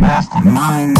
Mastermind.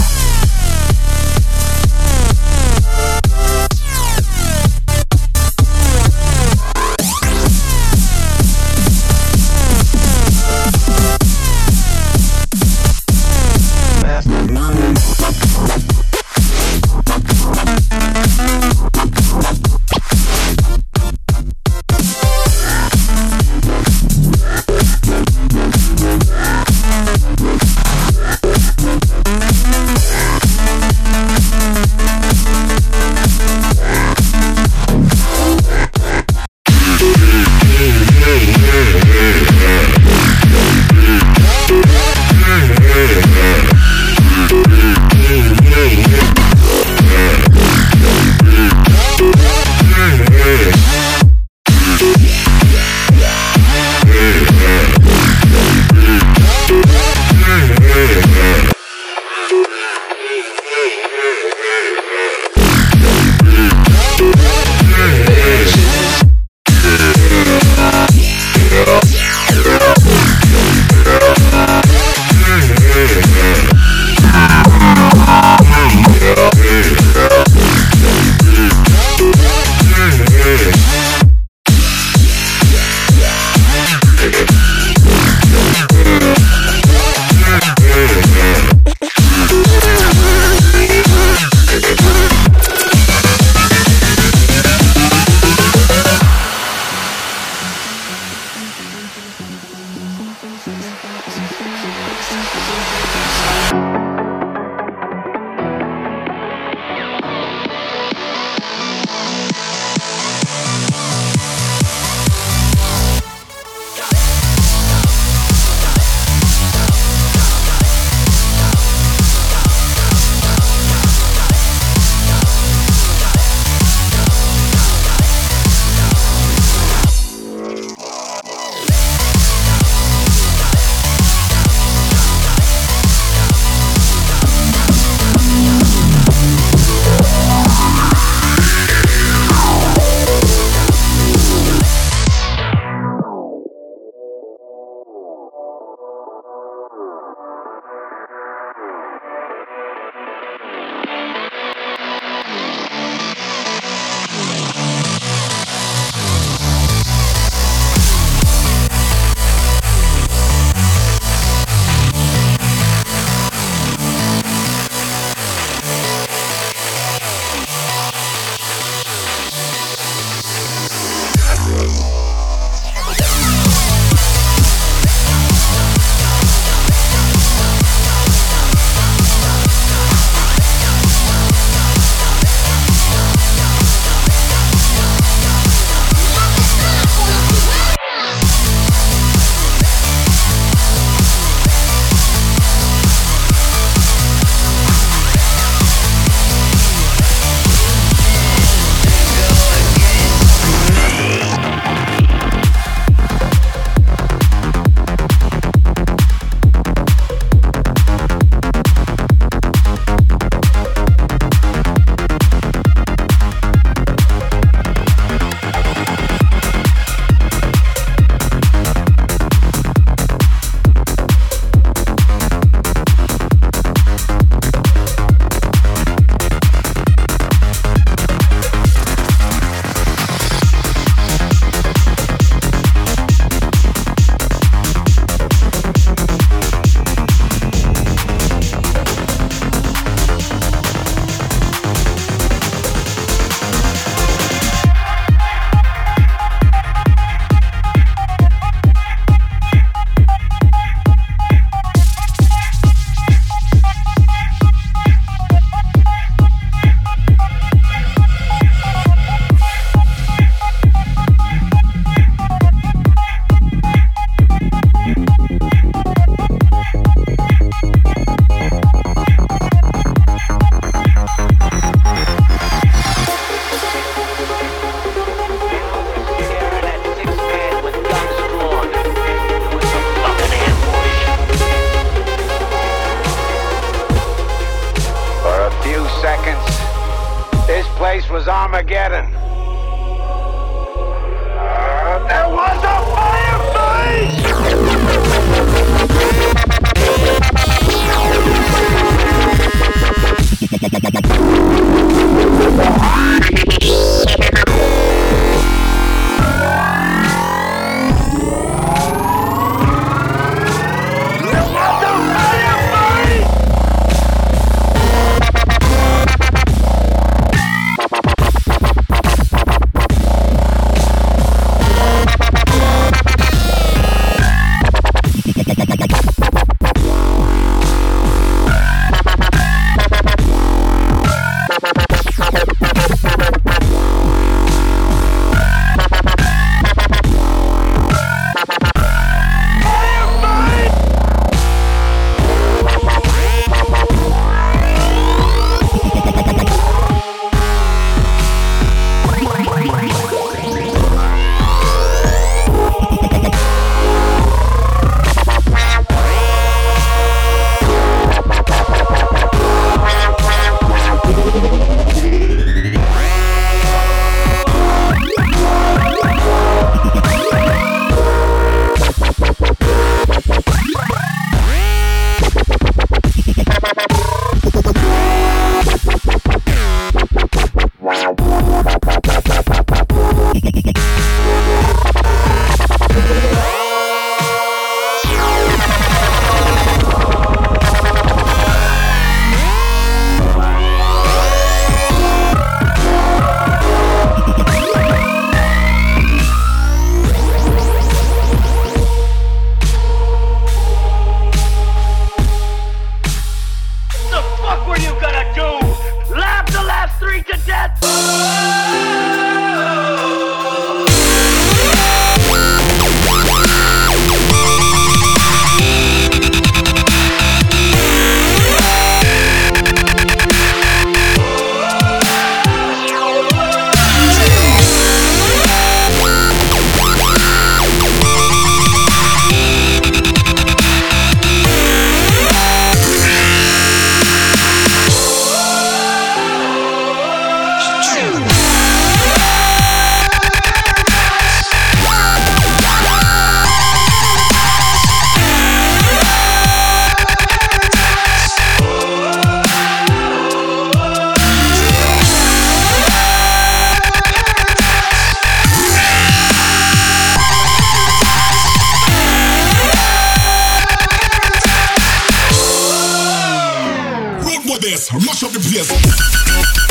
this, mash up the place.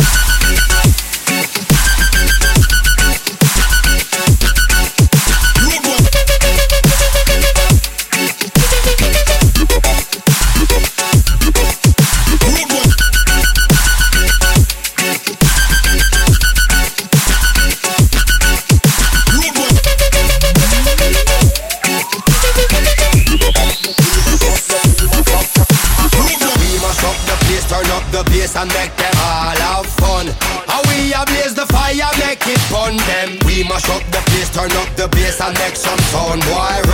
And make